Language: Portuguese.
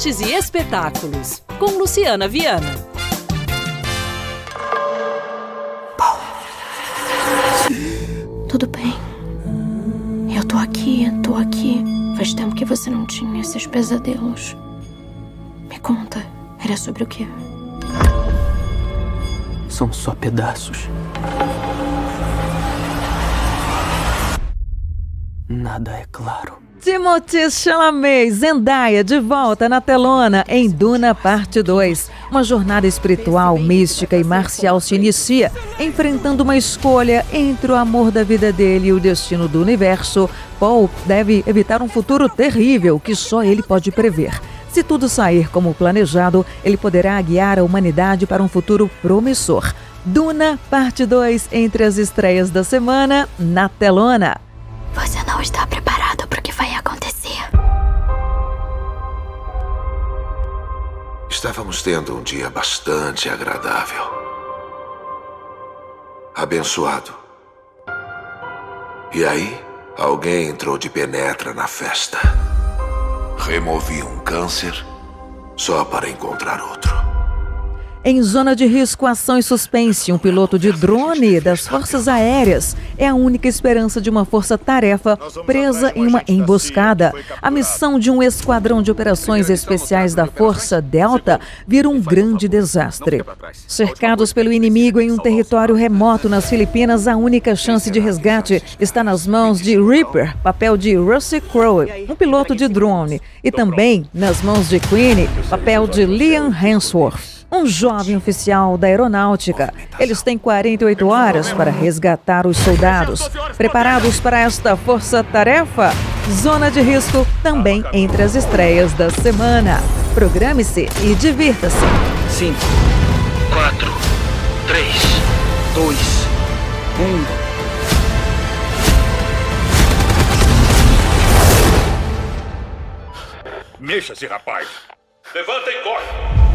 artes e espetáculos, com Luciana Viana. Tudo bem. Eu tô aqui, tô aqui. Faz tempo que você não tinha esses pesadelos. Me conta, era sobre o quê? São só pedaços. Nada é claro. Timothée Chalamet, Zendaya, de volta na telona em Duna Parte 2. Uma jornada espiritual, mística e marcial se inicia, enfrentando uma escolha entre o amor da vida dele e o destino do universo. Paul deve evitar um futuro terrível que só ele pode prever. Se tudo sair como planejado, ele poderá guiar a humanidade para um futuro promissor. Duna Parte 2 entre as estreias da semana na telona. Não está preparado para o que vai acontecer. Estávamos tendo um dia bastante agradável. Abençoado. E aí, alguém entrou de penetra na festa. Removi um câncer só para encontrar outro. Em zona de risco, ação e suspense, um piloto de drone das Forças Aéreas é a única esperança de uma força-tarefa presa em uma emboscada. A missão de um esquadrão de operações especiais da Força Delta vira um grande desastre. Cercados pelo inimigo em um território remoto nas Filipinas, a única chance de resgate está nas mãos de Reaper, papel de Russell Crowe, um piloto de drone, e também nas mãos de Queenie, papel de Liam Hemsworth um jovem oficial da aeronáutica. Eles têm 48 horas para resgatar os soldados. Preparados para esta força-tarefa? Zona de risco também entre as estreias da semana. Programe-se e divirta-se. 5, 4, 3, 2, 1. Mexa-se, rapaz. Levanta e corre.